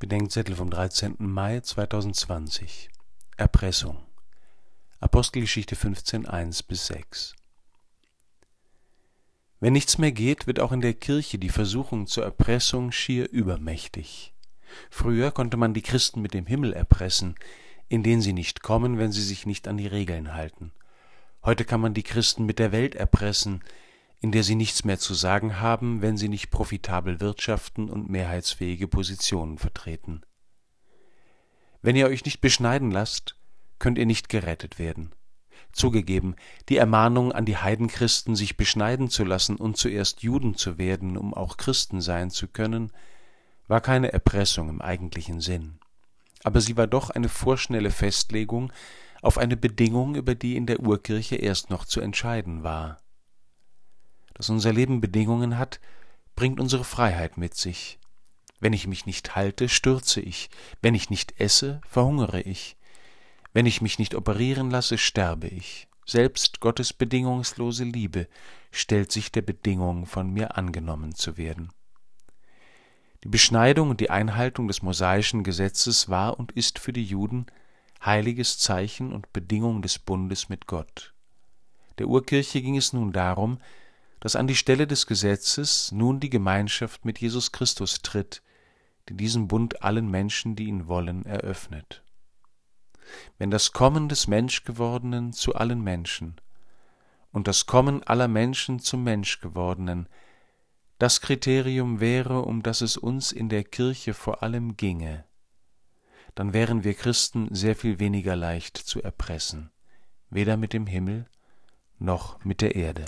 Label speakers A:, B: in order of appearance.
A: Bedenkzettel vom 13. Mai 2020 Erpressung Apostelgeschichte 15, 1 bis 6 Wenn nichts mehr geht, wird auch in der Kirche die Versuchung zur Erpressung schier übermächtig. Früher konnte man die Christen mit dem Himmel erpressen, in den sie nicht kommen, wenn sie sich nicht an die Regeln halten. Heute kann man die Christen mit der Welt erpressen, in der sie nichts mehr zu sagen haben, wenn sie nicht profitabel wirtschaften und mehrheitsfähige Positionen vertreten. Wenn ihr euch nicht beschneiden lasst, könnt ihr nicht gerettet werden. Zugegeben, die Ermahnung an die Heidenchristen, sich beschneiden zu lassen und zuerst Juden zu werden, um auch Christen sein zu können, war keine Erpressung im eigentlichen Sinn. Aber sie war doch eine vorschnelle Festlegung auf eine Bedingung, über die in der Urkirche erst noch zu entscheiden war dass unser Leben Bedingungen hat, bringt unsere Freiheit mit sich. Wenn ich mich nicht halte, stürze ich, wenn ich nicht esse, verhungere ich, wenn ich mich nicht operieren lasse, sterbe ich. Selbst Gottes bedingungslose Liebe stellt sich der Bedingung, von mir angenommen zu werden. Die Beschneidung und die Einhaltung des mosaischen Gesetzes war und ist für die Juden heiliges Zeichen und Bedingung des Bundes mit Gott. Der Urkirche ging es nun darum, dass an die Stelle des Gesetzes nun die Gemeinschaft mit Jesus Christus tritt, die diesen Bund allen Menschen, die ihn wollen, eröffnet. Wenn das Kommen des Menschgewordenen zu allen Menschen und das Kommen aller Menschen zum Menschgewordenen das Kriterium wäre, um das es uns in der Kirche vor allem ginge, dann wären wir Christen sehr viel weniger leicht zu erpressen, weder mit dem Himmel noch mit der Erde.